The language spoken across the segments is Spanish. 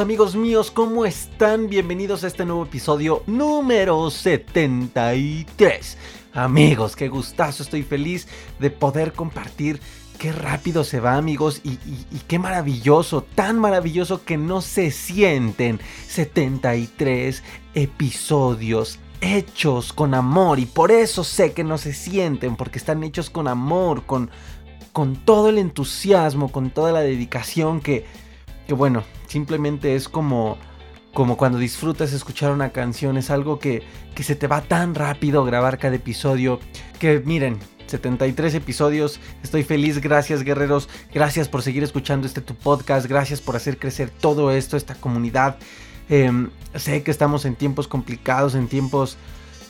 amigos míos, ¿cómo están? Bienvenidos a este nuevo episodio número 73. Amigos, qué gustazo, estoy feliz de poder compartir. Qué rápido se va amigos y, y qué maravilloso, tan maravilloso que no se sienten 73 episodios hechos con amor y por eso sé que no se sienten porque están hechos con amor, con, con todo el entusiasmo, con toda la dedicación que, que bueno, simplemente es como, como cuando disfrutas escuchar una canción, es algo que, que se te va tan rápido grabar cada episodio, que miren, 73 episodios. Estoy feliz, gracias guerreros, gracias por seguir escuchando este tu podcast, gracias por hacer crecer todo esto, esta comunidad. Em, sé que estamos en tiempos complicados, en tiempos,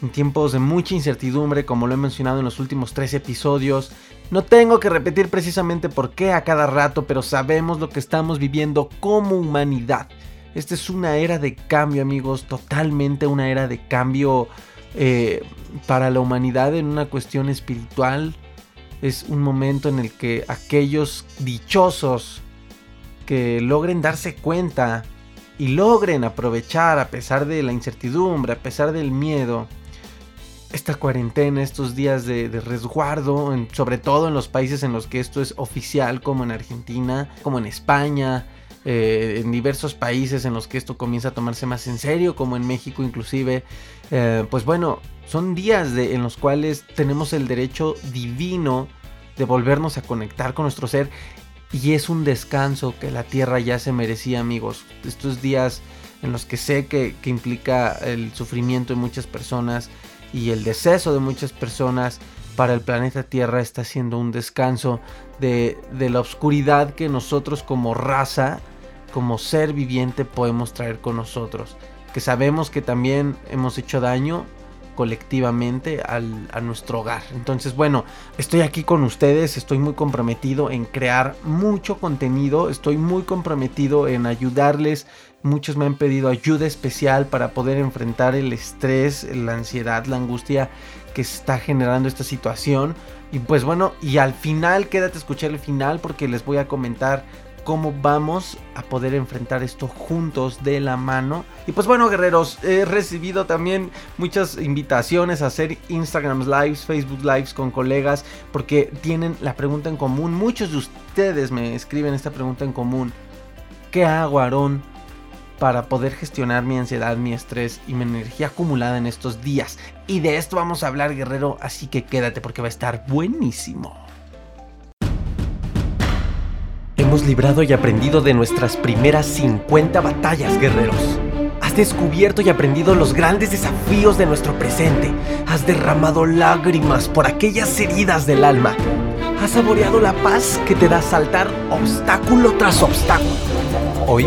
en tiempos de mucha incertidumbre, como lo he mencionado en los últimos tres episodios. No tengo que repetir precisamente por qué a cada rato, pero sabemos lo que estamos viviendo como humanidad. Esta es una era de cambio, amigos, totalmente una era de cambio eh, para la humanidad en una cuestión espiritual. Es un momento en el que aquellos dichosos que logren darse cuenta y logren aprovechar a pesar de la incertidumbre, a pesar del miedo, esta cuarentena, estos días de, resguardo, sobre todo en los países en los que esto es oficial, como en Argentina, como en España, eh, en diversos países en los que esto comienza a tomarse más en serio, como en México inclusive, eh, pues bueno, son días en los cuales tenemos el derecho divino de volvernos a conectar con nuestro ser y es un descanso que la tierra ya se merecía amigos. Estos días en los que sé que, que implica el sufrimiento de muchas personas, y el deceso de muchas personas para el planeta Tierra está siendo un descanso de, la oscuridad que nosotros como raza, como ser viviente podemos traer con nosotros. Que sabemos que también hemos hecho daño colectivamente a nuestro hogar. Entonces, bueno, estoy aquí con ustedes, estoy muy comprometido en crear mucho contenido, estoy muy comprometido en ayudarles Muchos me han pedido ayuda especial para poder enfrentar el estrés, la ansiedad, la angustia que está generando esta situación. Y pues bueno, y al final, quédate a escuchar el final porque les voy a comentar cómo vamos a poder enfrentar esto juntos de la mano. Y pues bueno, guerreros, he recibido también muchas invitaciones a hacer Instagram Lives, Facebook Lives con colegas porque tienen la pregunta en común. Muchos de ustedes me escriben esta pregunta en común. ¿Qué hago, Aarón? Para poder gestionar mi ansiedad, mi estrés y mi energía acumulada en estos días. Y de esto vamos a hablar, guerrero, así que quédate porque va a estar buenísimo. Hemos librado y aprendido de nuestras primeras 50 batallas, guerreros. Has descubierto y aprendido los grandes desafíos de nuestro presente. Has derramado lágrimas por aquellas heridas del alma. Has saboreado la paz que te da saltar obstáculo tras obstáculo. Hoy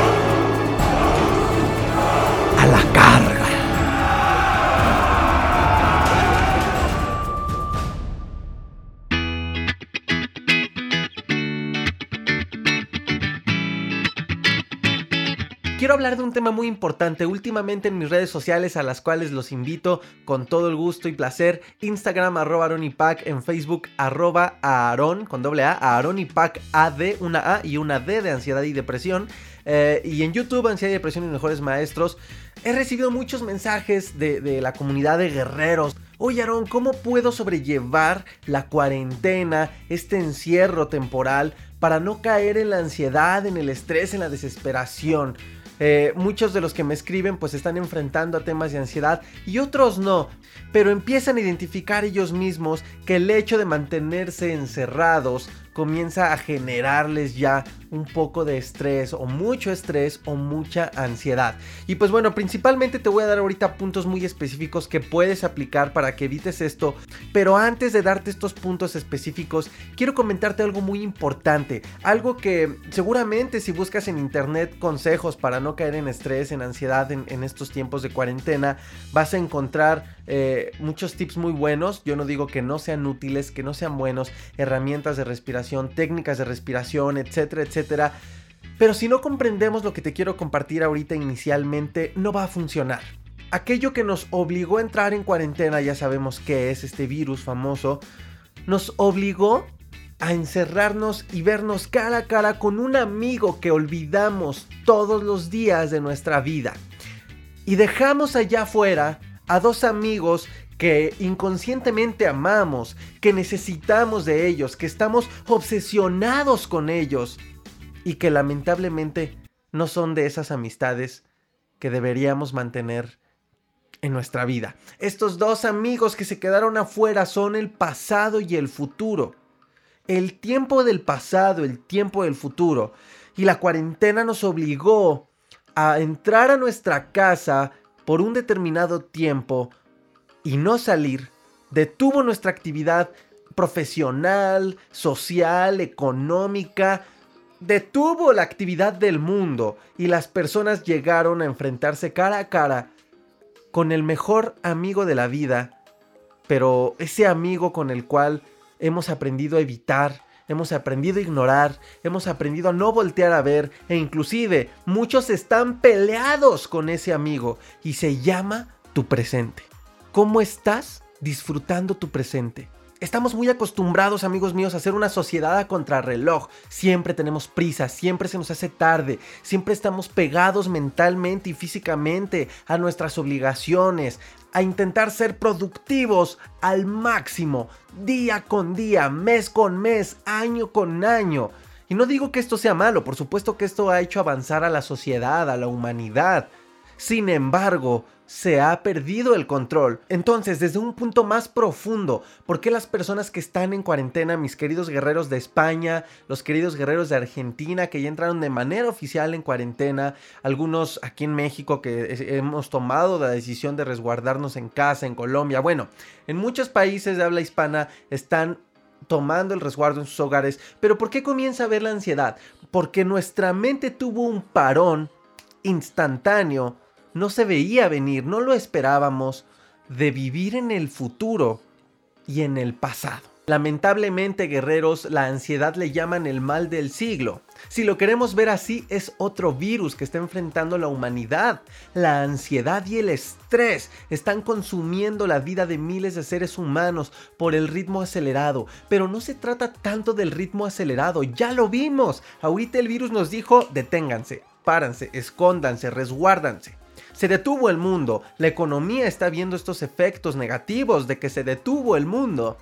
Quiero hablar de un tema muy importante últimamente en mis redes sociales a las cuales los invito con todo el gusto y placer. Instagram arroba Pac, en Facebook arroba Aaron con doble A, Aaron y Pac AD, una A y una D de ansiedad y depresión. Eh, y en YouTube, Ansiedad y Depresión y Mejores Maestros, he recibido muchos mensajes de, de la comunidad de guerreros. Oye Aaron, ¿cómo puedo sobrellevar la cuarentena, este encierro temporal, para no caer en la ansiedad, en el estrés, en la desesperación? Eh, muchos de los que me escriben pues están enfrentando a temas de ansiedad y otros no, pero empiezan a identificar ellos mismos que el hecho de mantenerse encerrados comienza a generarles ya un poco de estrés o mucho estrés o mucha ansiedad. Y pues bueno, principalmente te voy a dar ahorita puntos muy específicos que puedes aplicar para que evites esto. Pero antes de darte estos puntos específicos, quiero comentarte algo muy importante. Algo que seguramente si buscas en internet consejos para no caer en estrés, en ansiedad en, estos tiempos de cuarentena, vas a encontrar eh, muchos tips muy buenos. Yo no digo que no sean útiles, que no sean buenos, herramientas de respiración, técnicas de respiración, etcétera, etcétera. Pero si no comprendemos lo que te quiero compartir ahorita inicialmente, no va a funcionar. Aquello que nos obligó a entrar en cuarentena, ya sabemos qué es este virus famoso, nos obligó a encerrarnos y vernos cara a cara con un amigo que olvidamos todos los días de nuestra vida. Y dejamos allá afuera a dos amigos que inconscientemente amamos, que necesitamos de ellos, que estamos obsesionados con ellos y que lamentablemente no son de esas amistades que deberíamos mantener en nuestra vida. Estos dos amigos que se quedaron afuera son el pasado y el futuro. El tiempo del pasado, el tiempo del futuro. Y la cuarentena nos obligó a entrar a nuestra casa por un determinado tiempo y no salir. Detuvo nuestra actividad profesional, social, económica, detuvo la actividad del mundo y las personas llegaron a enfrentarse cara a cara con el mejor amigo de la vida, pero ese amigo con el cual hemos aprendido a evitar, hemos aprendido a ignorar, hemos aprendido a no voltear a ver e inclusive muchos están peleados con ese amigo y se llama tu presente. ¿Cómo estás disfrutando tu presente? Estamos muy acostumbrados, amigos míos, a hacer una sociedad a contrarreloj. Siempre tenemos prisa, siempre se nos hace tarde, siempre estamos pegados mentalmente y físicamente a nuestras obligaciones, a intentar ser productivos al máximo, día con día, mes con mes, año con año. Y no digo que esto sea malo, por supuesto que esto ha hecho avanzar a la sociedad, a la humanidad. Sin embargo, se ha perdido el control. Entonces, desde un punto más profundo, ¿por qué las personas que están en cuarentena, mis queridos guerreros de España, los queridos guerreros de Argentina que ya entraron de manera oficial en cuarentena, algunos aquí en México que hemos tomado la decisión de resguardarnos en casa, en Colombia, bueno, en muchos países de habla hispana están tomando el resguardo en sus hogares, pero ¿por qué comienza a ver la ansiedad? Porque nuestra mente tuvo un parón instantáneo no se veía venir, no lo esperábamos, de vivir en el futuro y en el pasado. Lamentablemente, guerreros, la ansiedad le llaman el mal del siglo. Si lo queremos ver así, es otro virus que está enfrentando la humanidad. La ansiedad y el estrés están consumiendo la vida de miles de seres humanos por el ritmo acelerado. Pero no se trata tanto del ritmo acelerado, ya lo vimos. Ahorita el virus nos dijo, deténganse, páranse, escóndanse, resguárdanse. Se detuvo el mundo. La economía está viendo estos efectos negativos de que se detuvo el mundo.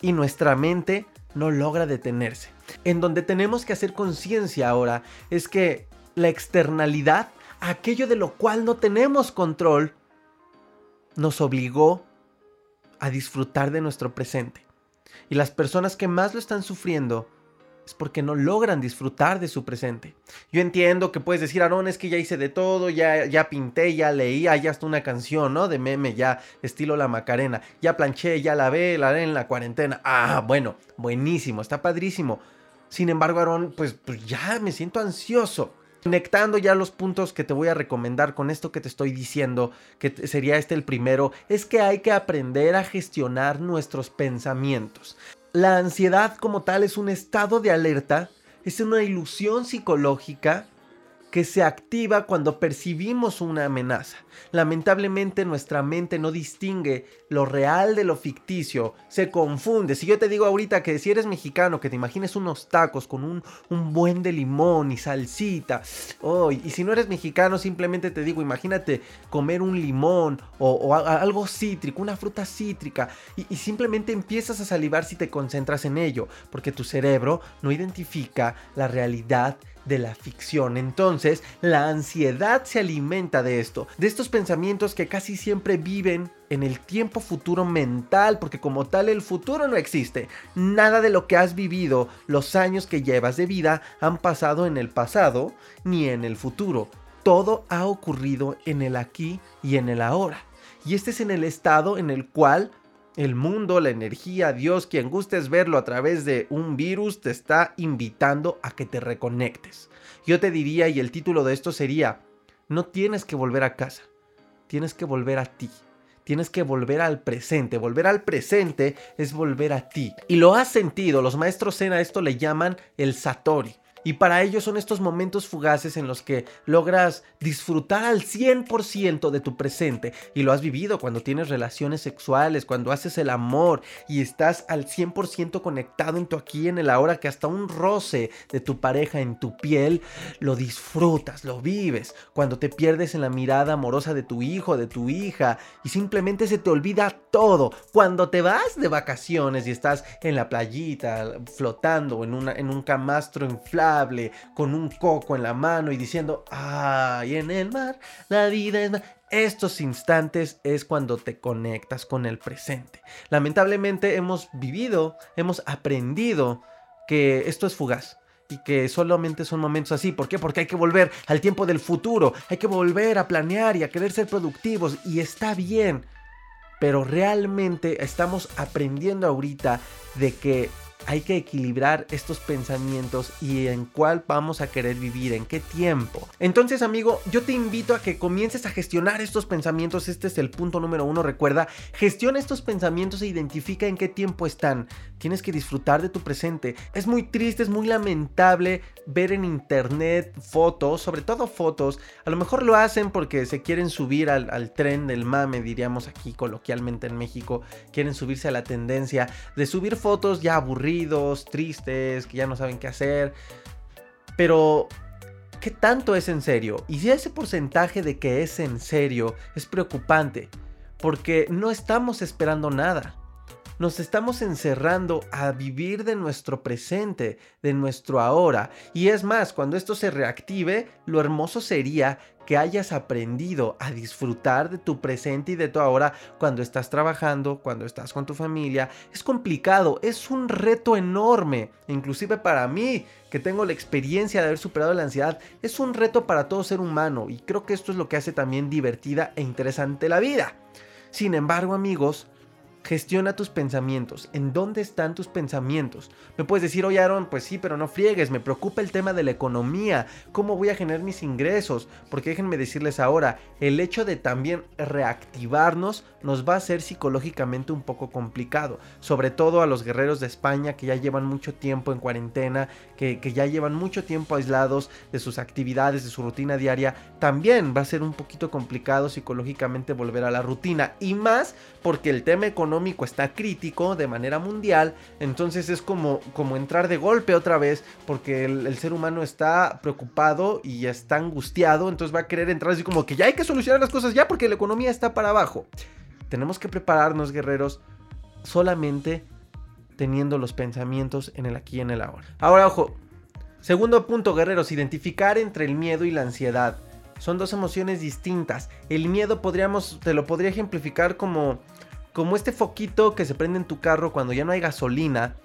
Y nuestra mente no logra detenerse. En donde tenemos que hacer conciencia ahora es que la externalidad, aquello de lo cual no tenemos control, nos obligó a disfrutar de nuestro presente. Y las personas que más lo están sufriendo es porque no logran disfrutar de su presente. Yo entiendo que puedes decir, Aaron, es que ya hice de todo, ya, ya pinté, ya leí, hay hasta una canción, ¿no? De meme, ya estilo La Macarena, ya planché, ya la ve, la haré en la cuarentena. Ah, bueno, buenísimo, está padrísimo. Sin embargo, Aaron, pues, pues ya me siento ansioso. Conectando ya los puntos que te voy a recomendar con esto que te estoy diciendo, que sería este el primero, es que hay que aprender a gestionar nuestros pensamientos. La ansiedad como tal es un estado de alerta, es una ilusión psicológica que se activa cuando percibimos una amenaza. Lamentablemente nuestra mente no distingue lo real de lo ficticio, se confunde. Si yo te digo ahorita que si eres mexicano, que te imagines unos tacos con un, un buen de limón y salsita, oh, y si no eres mexicano, simplemente te digo, imagínate comer un limón o, algo cítrico, una fruta cítrica, y, y simplemente empiezas a salivar si te concentras en ello, porque tu cerebro no identifica la realidad de la ficción. Entonces, la ansiedad se alimenta de esto, de estos pensamientos que casi siempre viven en el tiempo futuro mental, porque como tal el futuro no existe. Nada de lo que has vivido, los años que llevas de vida, han pasado en el pasado ni en el futuro. Todo ha ocurrido en el aquí y en el ahora. Y este es en el estado en el cual el mundo, la energía, Dios, quien gustes verlo a través de un virus, te está invitando a que te reconectes. Yo te diría, y el título de esto sería, no tienes que volver a casa, tienes que volver a ti. Tienes que volver al presente. Volver al presente es volver a ti. Y lo has sentido. Los maestros Zen esto le llaman el Satori. Y para ello son estos momentos fugaces en los que logras disfrutar al 100% de tu presente. Y lo has vivido cuando tienes relaciones sexuales, cuando haces el amor y estás al 100% conectado en tu aquí, en el ahora, que hasta un roce de tu pareja en tu piel lo disfrutas, lo vives. Cuando te pierdes en la mirada amorosa de tu hijo, de tu hija y simplemente se te olvida todo. Cuando te vas de vacaciones y estás en la playita flotando en, en un camastro inflado con un coco en la mano y diciendo, ay, en el mar, la vida es... Estos instantes es cuando te conectas con el presente. Lamentablemente hemos vivido, hemos aprendido que esto es fugaz y que solamente son momentos así. ¿Por qué? Porque hay que volver al tiempo del futuro, hay que volver a planear y a querer ser productivos y está bien. Pero realmente estamos aprendiendo ahorita de que hay que equilibrar estos pensamientos y en cuál vamos a querer vivir, en qué tiempo. Entonces, amigo, yo te invito a que comiences a gestionar estos pensamientos. Este es el punto número uno. Recuerda, gestiona estos pensamientos e identifica en qué tiempo están. Tienes que disfrutar de tu presente. Es muy triste, es muy lamentable ver en internet fotos, sobre todo fotos. A lo mejor lo hacen porque se quieren subir al, tren del mame, diríamos aquí coloquialmente en México. Quieren subirse a la tendencia de subir fotos ya aburridas tristes, que ya no saben qué hacer. Pero, ¿qué tanto es en serio? Y si ese porcentaje de que es en serio es preocupante, porque no estamos esperando nada. Nos estamos encerrando a vivir de nuestro presente, de nuestro ahora. Y es más, cuando esto se reactive, lo hermoso sería que hayas aprendido a disfrutar de tu presente y de tu ahora cuando estás trabajando, cuando estás con tu familia. Es complicado, es un reto enorme, inclusive para mí, que tengo la experiencia de haber superado la ansiedad, es un reto para todo ser humano y creo que esto es lo que hace también divertida e interesante la vida. Sin embargo, amigos, Gestiona tus pensamientos. ¿En dónde están tus pensamientos? Me puedes decir, oye Aaron, pues sí, pero no friegues, me preocupa el tema de la economía, cómo voy a generar mis ingresos, porque déjenme decirles ahora, el hecho de también reactivarnos nos va a ser psicológicamente un poco complicado, sobre todo a los guerreros de España que ya llevan mucho tiempo en cuarentena, que, que ya llevan mucho tiempo aislados de sus actividades, de su rutina diaria, también va a ser un poquito complicado psicológicamente volver a la rutina, y más porque el tema económico está crítico de manera mundial, entonces es como, como entrar de golpe otra vez, porque el, ser humano está preocupado y está angustiado, entonces va a querer entrar así como que ya hay que solucionar las cosas ya porque la economía está para abajo. Tenemos que prepararnos, guerreros, solamente teniendo los pensamientos en el aquí y en el ahora. Ahora, ojo, segundo punto, guerreros, identificar entre el miedo y la ansiedad. Son dos emociones distintas. El miedo podríamos, te lo podría ejemplificar como como este foquito que se prende en tu carro cuando ya no hay gasolina,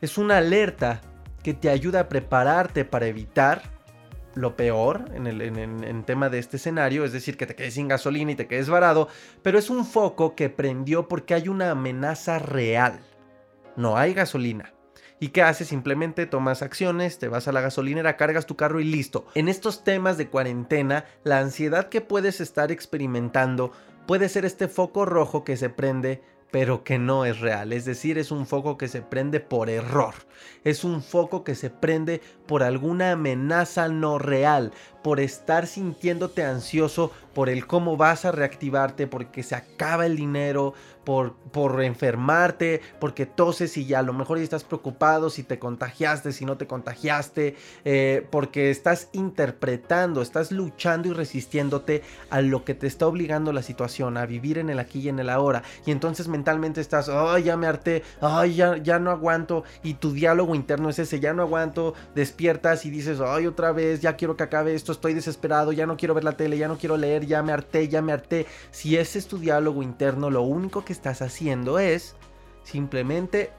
es una alerta que te ayuda a prepararte para evitar lo peor en el tema de este escenario, es decir, que te quedes sin gasolina y te quedes varado, pero es un foco que prendió porque hay una amenaza real. No hay gasolina. ¿Y qué haces? Simplemente tomas acciones, te vas a la gasolinera, cargas tu carro y listo. En estos temas de cuarentena, la ansiedad que puedes estar experimentando puede ser este foco rojo que se prende pero que no es real. Es decir, es un foco que se prende por error. Es un foco que se prende por alguna amenaza no real. por estar sintiéndote ansioso por el cómo vas a reactivarte, porque se acaba el dinero, por, por enfermarte, porque toses y ya a lo mejor estás preocupado si te contagiaste, si no te contagiaste, eh, porque estás interpretando, estás luchando y resistiéndote a lo que te está obligando la situación, a vivir en el aquí y en el ahora. Y entonces mentalmente estás, ay, ya me harté, ay, ya, ya no aguanto. Y tu diálogo interno es ese, ya no aguanto, despiertas y dices, ay, otra vez, ya quiero que acabe esto, estoy desesperado, ya no quiero ver la tele, ya no quiero leer, ya me harté, ya me harté. Si ese es tu diálogo interno, lo único que estás haciendo es simplemente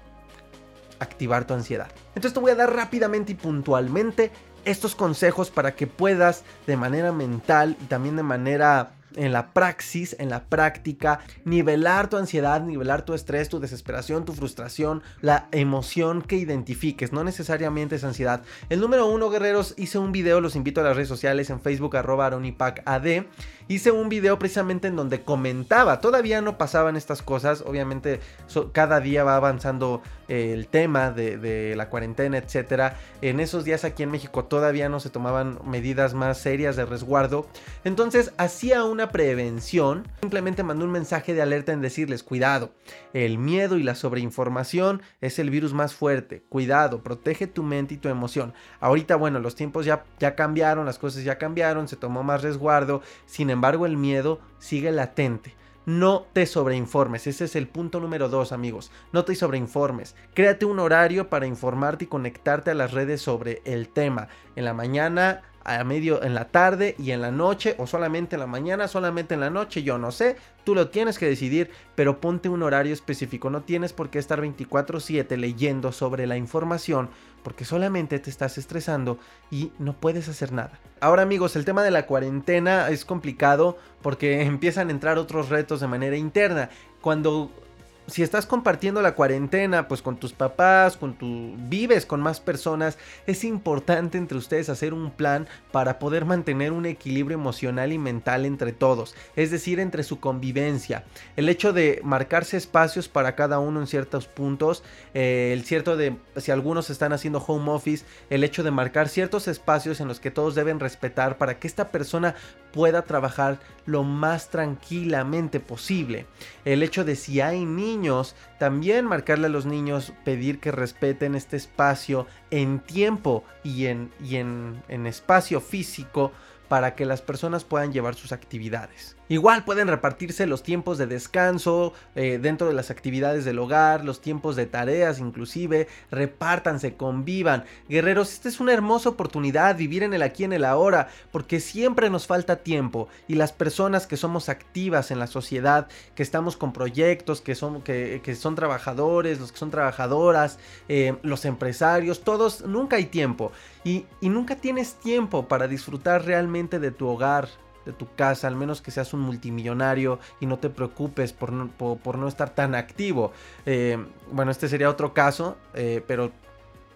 activar tu ansiedad. Entonces te voy a dar rápidamente y puntualmente estos consejos para que puedas de manera mental y también de manera en la praxis, en la práctica, nivelar tu ansiedad, nivelar tu estrés, tu desesperación, tu frustración, la emoción que identifiques, no necesariamente es ansiedad. El número uno, guerreros, hice un video, los invito a las redes sociales en Facebook, arroba AD. Hice un video precisamente en donde comentaba, todavía no pasaban estas cosas, obviamente cada día va avanzando eh, el tema de, de la cuarentena, etcétera. En esos días aquí en México todavía no se tomaban medidas más serias de resguardo. Entonces hacía prevención, simplemente mandó un mensaje de alerta en decirles, cuidado, el miedo y la sobreinformación es el virus más fuerte, cuidado, protege tu mente y tu emoción. Ahorita, bueno, los tiempos ya, ya cambiaron, las cosas ya cambiaron, se tomó más resguardo, sin embargo el miedo sigue latente. No te sobreinformes, ese es el punto número dos amigos, no te sobreinformes, créate un horario para informarte y conectarte a las redes sobre el tema. En la mañana a medio en la tarde y en la noche o solamente en la mañana, solamente en la noche, yo no sé, tú lo tienes que decidir, pero ponte un horario específico, no tienes por qué estar 24/7 leyendo sobre la información porque solamente te estás estresando y no puedes hacer nada. Ahora amigos, el tema de la cuarentena es complicado porque empiezan a entrar otros retos de manera interna. Cuando si estás compartiendo la cuarentena, pues con tus papás, con tu vives con más personas, es importante entre ustedes hacer un plan para poder mantener un equilibrio emocional y mental entre todos, es decir, entre su convivencia. El hecho de marcarse espacios para cada uno en ciertos puntos, eh, el cierto de si algunos están haciendo home office, el hecho de marcar ciertos espacios en los que todos deben respetar para que esta persona pueda trabajar lo más tranquilamente posible. El hecho de si hay niños, también marcarle a los niños, pedir que respeten este espacio en tiempo y en, y en, en espacio físico para que las personas puedan llevar sus actividades. Igual pueden repartirse los tiempos de descanso eh, dentro de las actividades del hogar, los tiempos de tareas inclusive, repártanse, convivan. Guerreros, esta es una hermosa oportunidad, vivir en el aquí, en el ahora, porque siempre nos falta tiempo y las personas que somos activas en la sociedad, que estamos con proyectos, que son, que, son trabajadores, los que son trabajadoras, eh, los empresarios, todos, nunca hay tiempo y, y nunca tienes tiempo para disfrutar realmente de tu hogar, de tu casa, al menos que seas un multimillonario y no te preocupes por no, estar tan activo. Eh, bueno, este sería otro caso, eh, pero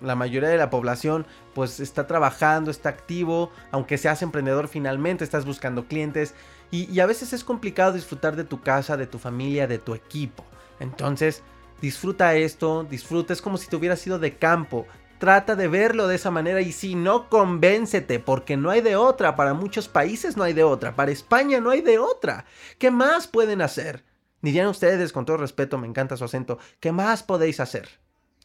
la mayoría de la población pues está trabajando, está activo, aunque seas emprendedor finalmente, estás buscando clientes y, a veces es complicado disfrutar de tu casa, de tu familia, de tu equipo. Entonces, disfruta esto, disfruta, es como si te hubieras de campo, Trata de verlo de esa manera y si no, convéncete, porque no hay de otra. Para muchos países no hay de otra. Para España no hay de otra. ¿Qué más pueden hacer? Dirían ustedes, con todo respeto, me encanta su acento, ¿qué más podéis hacer?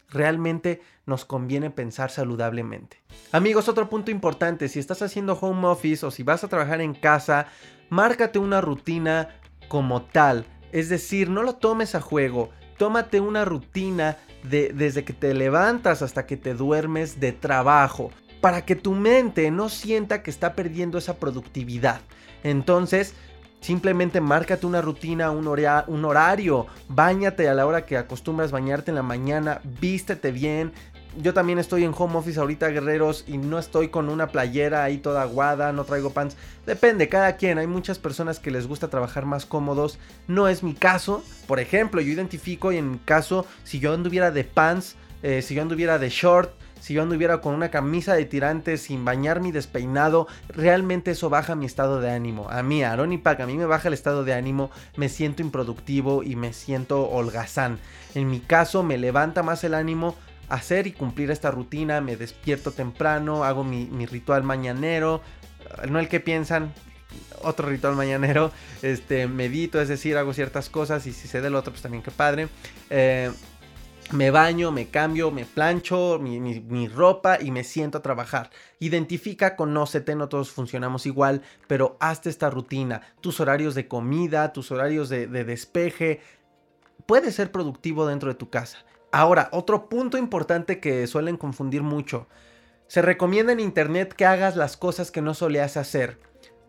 Realmente nos conviene pensar saludablemente. Amigos, otro punto importante, si estás haciendo home office o si vas a trabajar en casa, márcate una rutina como tal. Es decir, no lo tomes a juego, tómate una rutina desde que te levantas hasta que te duermes de trabajo, para que tu mente no sienta que está perdiendo esa productividad. Entonces, simplemente márcate una rutina, un, un horario, bañate a la hora que acostumbras bañarte en la mañana, vístete bien, yo también estoy en home office ahorita, guerreros, y no estoy con una playera ahí toda aguada, no traigo pants. Depende, cada quien. Hay muchas personas que les gusta trabajar más cómodos. No es mi caso. Por ejemplo, yo identifico y en mi caso, si yo anduviera de pants, eh, si yo anduviera de short, si yo anduviera con una camisa de tirantes sin bañar mi despeinado, realmente eso baja mi estado de ánimo. A mí, Aaron y Pac, a mí me baja el estado de ánimo, me siento improductivo y me siento holgazán. En mi caso, me levanta más el ánimo hacer y cumplir esta rutina, me despierto temprano, hago mi, ritual mañanero, no el que piensan, otro ritual mañanero, este, medito, es decir, hago ciertas cosas y si sé del otro, pues también qué padre. Eh, me baño, me cambio, me plancho mi, ropa y me siento a trabajar. Identifica, conócete, no todos funcionamos igual, pero hazte esta rutina. Tus horarios de comida, tus horarios de despeje. Puede ser productivo dentro de tu casa. Ahora, otro punto importante que suelen confundir mucho. Se recomienda en internet que hagas las cosas que no solías hacer.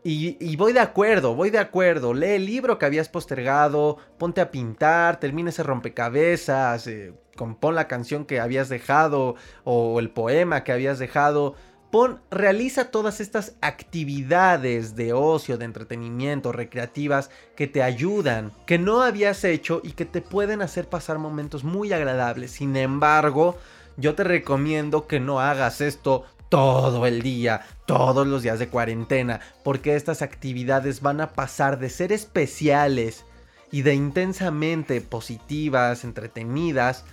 Y, voy de acuerdo, voy de acuerdo. Lee el libro que habías postergado, ponte a pintar, termina ese rompecabezas, eh, compón la canción que habías dejado o el poema que habías dejado. Pon, realiza todas estas actividades de ocio, de entretenimiento, recreativas que te ayudan, que no habías hecho y que te pueden hacer pasar momentos muy agradables. Sin embargo, yo te recomiendo que no hagas esto todo el día, todos los días de cuarentena, porque estas actividades van a pasar de ser especiales y de intensamente positivas, entretenidas,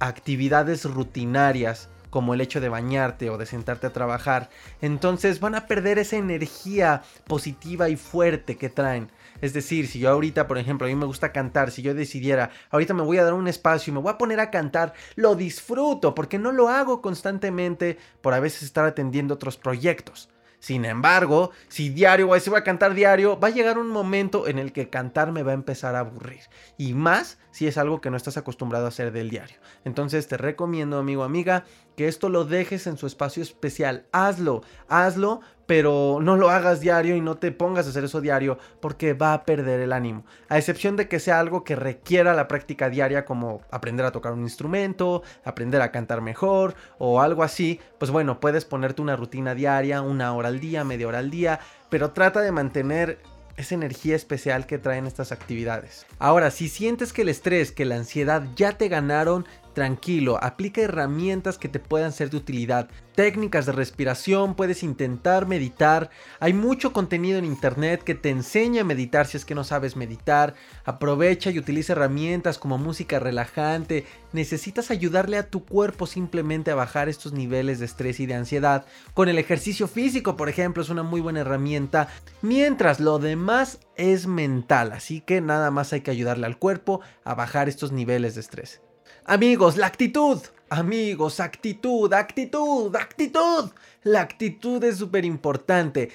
actividades rutinarias como el hecho de bañarte o de sentarte a trabajar. Entonces van a perder esa energía positiva y fuerte que traen. Es decir, si yo ahorita, por ejemplo, a mí me gusta cantar, si yo decidiera, ahorita me voy a dar un espacio y me voy a poner a cantar, lo disfruto porque no lo hago constantemente por a veces estar atendiendo otros proyectos. Sin embargo, si diario, o si voy a cantar diario, va a llegar un momento en el que cantar me va a empezar a aburrir. Y más si es algo que no estás acostumbrado a hacer del diario. Entonces te recomiendo, amigo, amiga, que esto lo dejes en su espacio especial. Hazlo, hazlo, pero no lo hagas diario y no te pongas a hacer eso diario porque va a perder el ánimo. A excepción de que sea algo que requiera la práctica diaria como aprender a tocar un instrumento, aprender a cantar mejor o algo así, pues bueno, puedes ponerte una rutina diaria, una hora al día, media hora al día, pero trata de mantener esa energía especial que traen estas actividades. Ahora, si sientes que el estrés, que la ansiedad ya te ganaron, tranquilo, aplica herramientas que te puedan ser de utilidad. Técnicas de respiración, puedes intentar meditar. Hay mucho contenido en internet que te enseña a meditar si es que no sabes meditar. Aprovecha y utiliza herramientas como música relajante. Necesitas ayudarle a tu cuerpo simplemente a bajar estos niveles de estrés y de ansiedad. Con el ejercicio físico, por ejemplo, es una muy buena herramienta. Mientras lo demás es mental, así que nada más hay que ayudarle al cuerpo a bajar estos niveles de estrés. Amigos, la actitud. Amigos, actitud, actitud, actitud. La actitud es súper importante.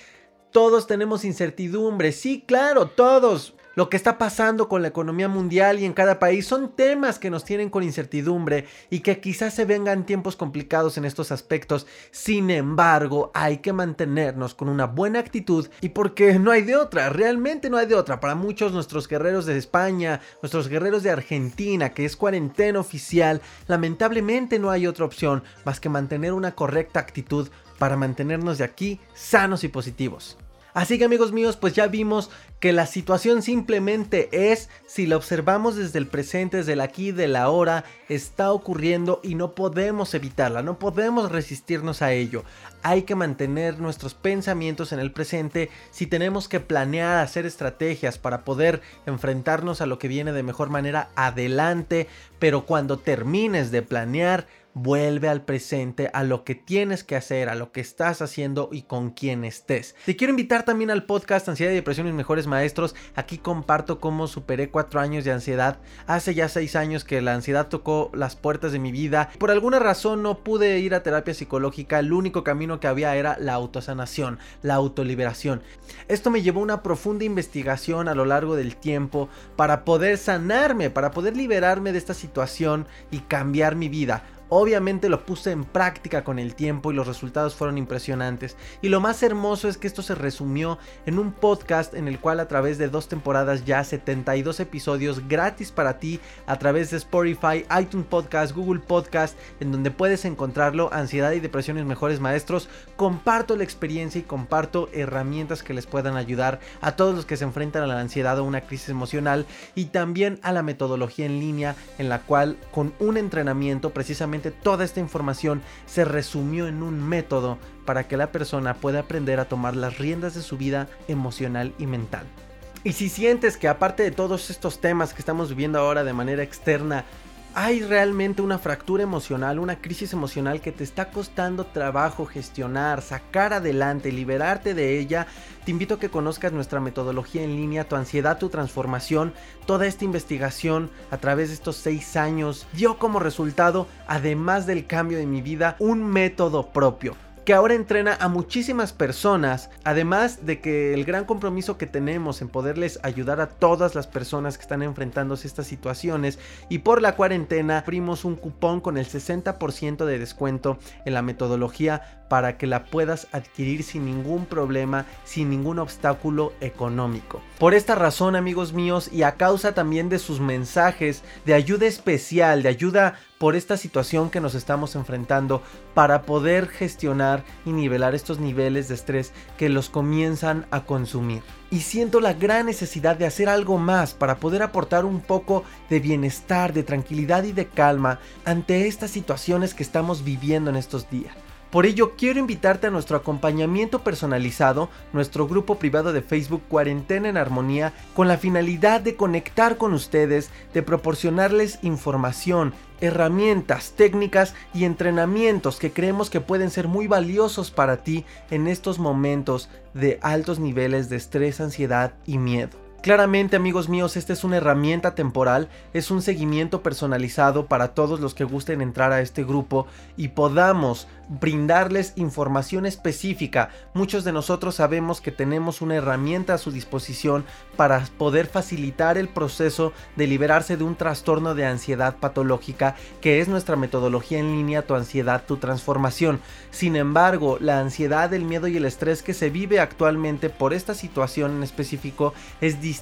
Todos tenemos incertidumbre, sí, claro, todos lo que está pasando con la economía mundial y en cada país son temas que nos tienen con incertidumbre y que quizás se vengan tiempos complicados en estos aspectos. Sin embargo, hay que mantenernos con una buena actitud y porque no hay de otra, realmente no hay de otra. Para muchos nuestros guerreros de España, nuestros guerreros de Argentina, que es cuarentena oficial, lamentablemente no hay otra opción más que mantener una correcta actitud para mantenernos de aquí sanos y positivos. Así que amigos míos, pues ya vimos que la situación simplemente es, si la observamos desde el presente, desde el aquí, de la hora, está ocurriendo y no podemos evitarla, no podemos resistirnos a ello. Hay que mantener nuestros pensamientos en el presente si tenemos que planear, hacer estrategias para poder enfrentarnos a lo que viene de mejor manera adelante, pero cuando termines de planear, vuelve al presente, a lo que tienes que hacer, a lo que estás haciendo y con quién estés. Te quiero invitar también al podcast Ansiedad y Depresión Mis Mejores Maestros. Aquí comparto cómo superé cuatro años de ansiedad. Hace ya seis años que la ansiedad tocó las puertas de mi vida. Por alguna razón no pude ir a terapia psicológica. El único camino que había era la autosanación, la autoliberación. Esto me llevó a una profunda investigación a lo largo del tiempo para poder sanarme, para poder liberarme de esta situación y cambiar mi vida. Obviamente lo puse en práctica con el tiempo y los resultados fueron impresionantes. Y lo más hermoso es que esto se resumió en un podcast en el cual a través de dos temporadas ya 72 episodios gratis para ti a través de Spotify, iTunes Podcast, Google Podcast, en donde puedes encontrarlo, ansiedad y depresiones mejores maestros. Comparto la experiencia y comparto herramientas que les puedan ayudar a todos los que se enfrentan a la ansiedad o una crisis emocional y también a la metodología en línea en la cual con un entrenamiento precisamente toda esta información se resumió en un método para que la persona pueda aprender a tomar las riendas de su vida emocional y mental. Y si sientes que aparte de todos estos temas que estamos viviendo ahora de manera externa, hay realmente una fractura emocional, una crisis emocional que te está costando trabajo gestionar, sacar adelante, liberarte de ella, te invito a que conozcas nuestra metodología en línea, tu ansiedad, tu transformación, toda esta investigación a través de estos seis años dio como resultado, además del cambio de mi vida, un método propio que ahora entrena a muchísimas personas, además de que el gran compromiso que tenemos en poderles ayudar a todas las personas que están enfrentándose estas situaciones y por la cuarentena abrimos un cupón con el 60% de descuento en la metodología para que la puedas adquirir sin ningún problema, sin ningún obstáculo económico. Por esta razón, amigos míos, y a causa también de sus mensajes de ayuda especial, de ayuda por esta situación que nos estamos enfrentando para poder gestionar y nivelar estos niveles de estrés que los comienzan a consumir. Y siento la gran necesidad de hacer algo más para poder aportar un poco de bienestar, de tranquilidad y de calma ante estas situaciones que estamos viviendo en estos días. Por ello quiero invitarte a nuestro acompañamiento personalizado, nuestro grupo privado de Facebook Cuarentena en Armonía, con la finalidad de conectar con ustedes, de proporcionarles información, herramientas, técnicas y entrenamientos que creemos que pueden ser muy valiosos para ti en estos momentos de altos niveles de estrés, ansiedad y miedo. Claramente amigos míos, esta es una herramienta temporal, es un seguimiento personalizado para todos los que gusten entrar a este grupo y podamos brindarles información específica. Muchos de nosotros sabemos que tenemos una herramienta a su disposición para poder facilitar el proceso de liberarse de un trastorno de ansiedad patológica que es nuestra metodología en línea Tu ansiedad, tu transformación. Sin embargo, la ansiedad, el miedo y el estrés que se vive actualmente por esta situación en específico es distinta.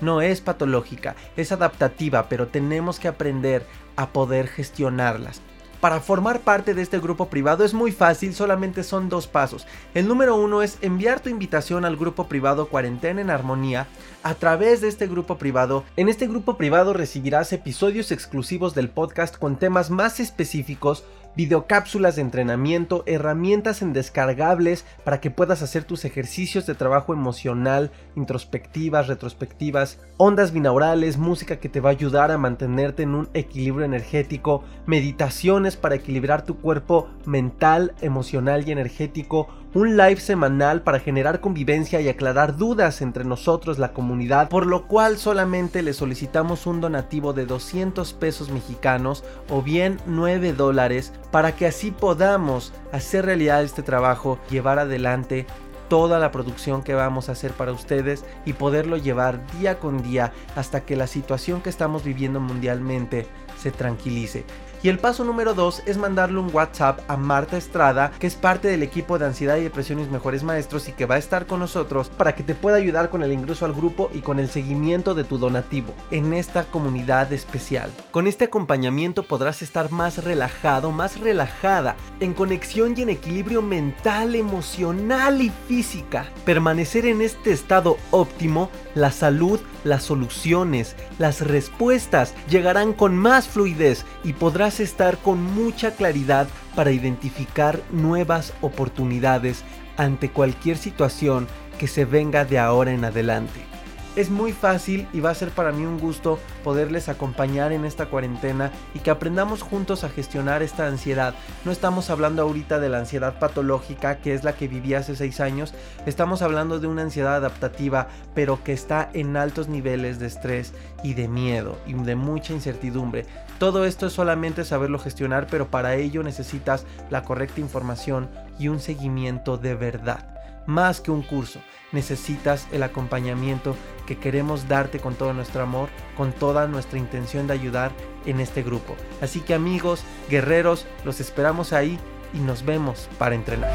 No es patológica, es adaptativa, pero tenemos que aprender a poder gestionarlas. Para formar parte de este grupo privado es muy fácil, solamente son dos pasos. El número uno es enviar tu invitación al grupo privado Cuarentena en Armonía a través de este grupo privado. En este grupo privado recibirás episodios exclusivos del podcast con temas más específicos videocápsulas de entrenamiento, herramientas en descargables para que puedas hacer tus ejercicios de trabajo emocional, introspectivas, retrospectivas, ondas binaurales, música que te va a ayudar a mantenerte en un equilibrio energético, meditaciones para equilibrar tu cuerpo mental, emocional y energético, un live semanal para generar convivencia y aclarar dudas entre nosotros, la comunidad, por lo cual solamente le solicitamos un donativo de 200 pesos mexicanos o bien 9 dólares para que así podamos hacer realidad este trabajo, llevar adelante toda la producción que vamos a hacer para ustedes y poderlo llevar día con día hasta que la situación que estamos viviendo mundialmente se tranquilice. Y el paso número 2 es mandarle un WhatsApp a Marta Estrada, que es parte del equipo de ansiedad y depresión mis mejores maestros y que va a estar con nosotros para que te pueda ayudar con el ingreso al grupo y con el seguimiento de tu donativo en esta comunidad especial. Con este acompañamiento podrás estar más relajado, más relajada, en conexión y en equilibrio mental, emocional y física. Permanecer en este estado óptimo, la salud, las soluciones, las respuestas llegarán con más fluidez y podrás estar con mucha claridad para identificar nuevas oportunidades ante cualquier situación que se venga de ahora en adelante. Es muy fácil y va a ser para mí un gusto poderles acompañar en esta cuarentena y que aprendamos juntos a gestionar esta ansiedad. No estamos hablando ahorita de la ansiedad patológica que es la que viví hace seis años, estamos hablando de una ansiedad adaptativa pero que está en altos niveles de estrés y de miedo y de mucha incertidumbre. Todo esto es solamente saberlo gestionar pero para ello necesitas la correcta información y un seguimiento de verdad más que un curso. Necesitas el acompañamiento que queremos darte con todo nuestro amor, con toda nuestra intención de ayudar en este grupo. Así que amigos, guerreros, los esperamos ahí y nos vemos para entrenar.